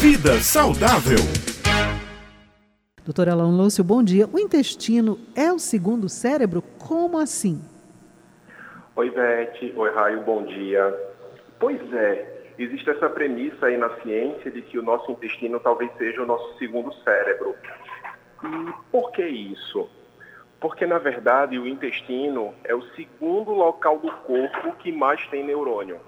Vida saudável. Doutora Alain Lúcio, bom dia. O intestino é o segundo cérebro? Como assim? Oi, Beth. Oi, Raio. Bom dia. Pois é, existe essa premissa aí na ciência de que o nosso intestino talvez seja o nosso segundo cérebro. E por que isso? Porque, na verdade, o intestino é o segundo local do corpo que mais tem neurônio.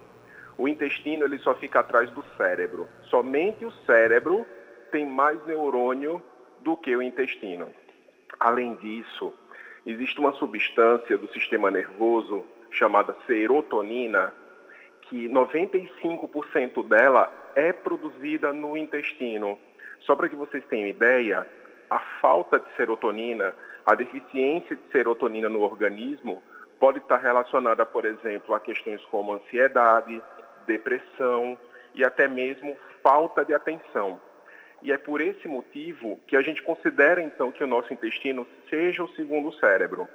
O intestino ele só fica atrás do cérebro. Somente o cérebro tem mais neurônio do que o intestino. Além disso, existe uma substância do sistema nervoso chamada serotonina, que 95% dela é produzida no intestino. Só para que vocês tenham ideia, a falta de serotonina, a deficiência de serotonina no organismo pode estar relacionada, por exemplo, a questões como ansiedade, depressão e até mesmo falta de atenção. E é por esse motivo que a gente considera então que o nosso intestino seja o segundo cérebro.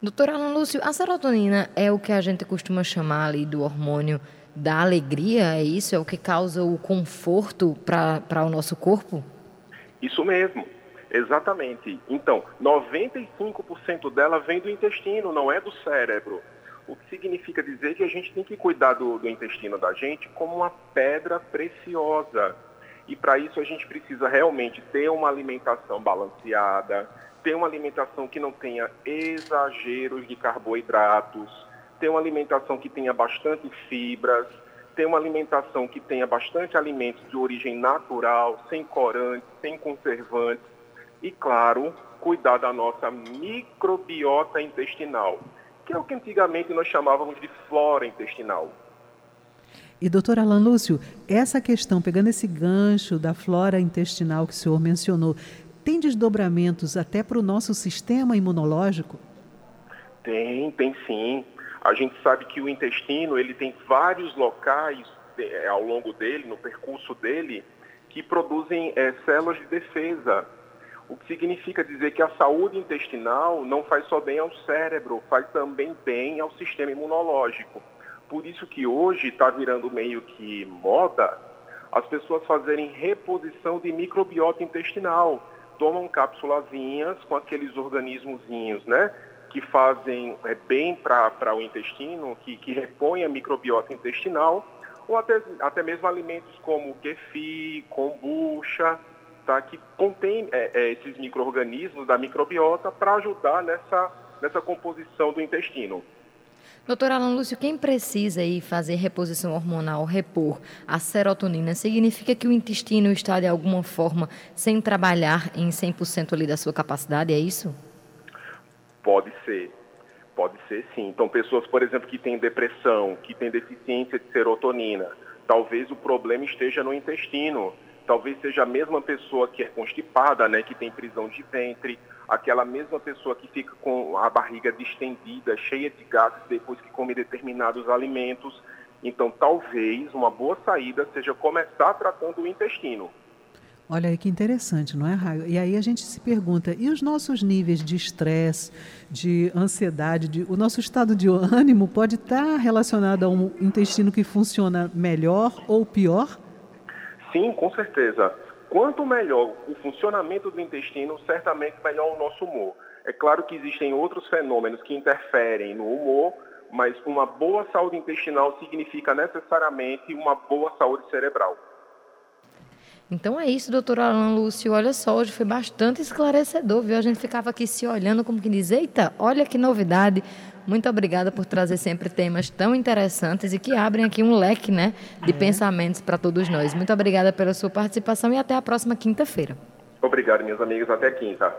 Doutora Alan Lúcio, a serotonina é o que a gente costuma chamar ali do hormônio da alegria, é isso? É o que causa o conforto para o nosso corpo? Isso mesmo, exatamente. Então, 95% dela vem do intestino, não é do cérebro. O que significa dizer que a gente tem que cuidar do, do intestino da gente como uma pedra preciosa. E para isso a gente precisa realmente ter uma alimentação balanceada, ter uma alimentação que não tenha exageros de carboidratos, ter uma alimentação que tenha bastante fibras, ter uma alimentação que tenha bastante alimentos de origem natural, sem corantes, sem conservantes e, claro, cuidar da nossa microbiota intestinal, que é o que antigamente nós chamávamos de flora intestinal. E, doutor Alan Lúcio, essa questão, pegando esse gancho da flora intestinal que o senhor mencionou, tem desdobramentos até para o nosso sistema imunológico? Tem, tem sim. A gente sabe que o intestino ele tem vários locais é, ao longo dele, no percurso dele, que produzem é, células de defesa. O que significa dizer que a saúde intestinal não faz só bem ao cérebro, faz também bem ao sistema imunológico. Por isso que hoje está virando meio que moda as pessoas fazerem reposição de microbiota intestinal. Tomam cápsulazinhas com aqueles organismozinhos, né? Que fazem é, bem para o intestino, que, que repõem a microbiota intestinal, ou até, até mesmo alimentos como kefir, kombucha, tá? que contém é, é, esses micro-organismos da microbiota para ajudar nessa, nessa composição do intestino. Doutora Alan Lúcio, quem precisa aí fazer reposição hormonal, repor a serotonina, significa que o intestino está de alguma forma sem trabalhar em 100% ali da sua capacidade, é isso? Pode ser, pode ser sim. Então, pessoas, por exemplo, que têm depressão, que têm deficiência de serotonina, talvez o problema esteja no intestino talvez seja a mesma pessoa que é constipada, né, que tem prisão de ventre, aquela mesma pessoa que fica com a barriga distendida, cheia de gases depois que come determinados alimentos. Então, talvez uma boa saída seja começar tratando o intestino. Olha aí que interessante, não é, Raio? E aí a gente se pergunta, e os nossos níveis de estresse, de ansiedade, de, o nosso estado de ânimo pode estar relacionado a um intestino que funciona melhor ou pior? Sim, com certeza. Quanto melhor o funcionamento do intestino, certamente melhor o nosso humor. É claro que existem outros fenômenos que interferem no humor, mas uma boa saúde intestinal significa necessariamente uma boa saúde cerebral. Então é isso, doutor Alan Lúcio. Olha só, hoje foi bastante esclarecedor, viu? A gente ficava aqui se olhando como que diz, eita, olha que novidade. Muito obrigada por trazer sempre temas tão interessantes e que abrem aqui um leque né, de é. pensamentos para todos nós. Muito obrigada pela sua participação e até a próxima quinta-feira. Obrigado, meus amigos. Até quinta.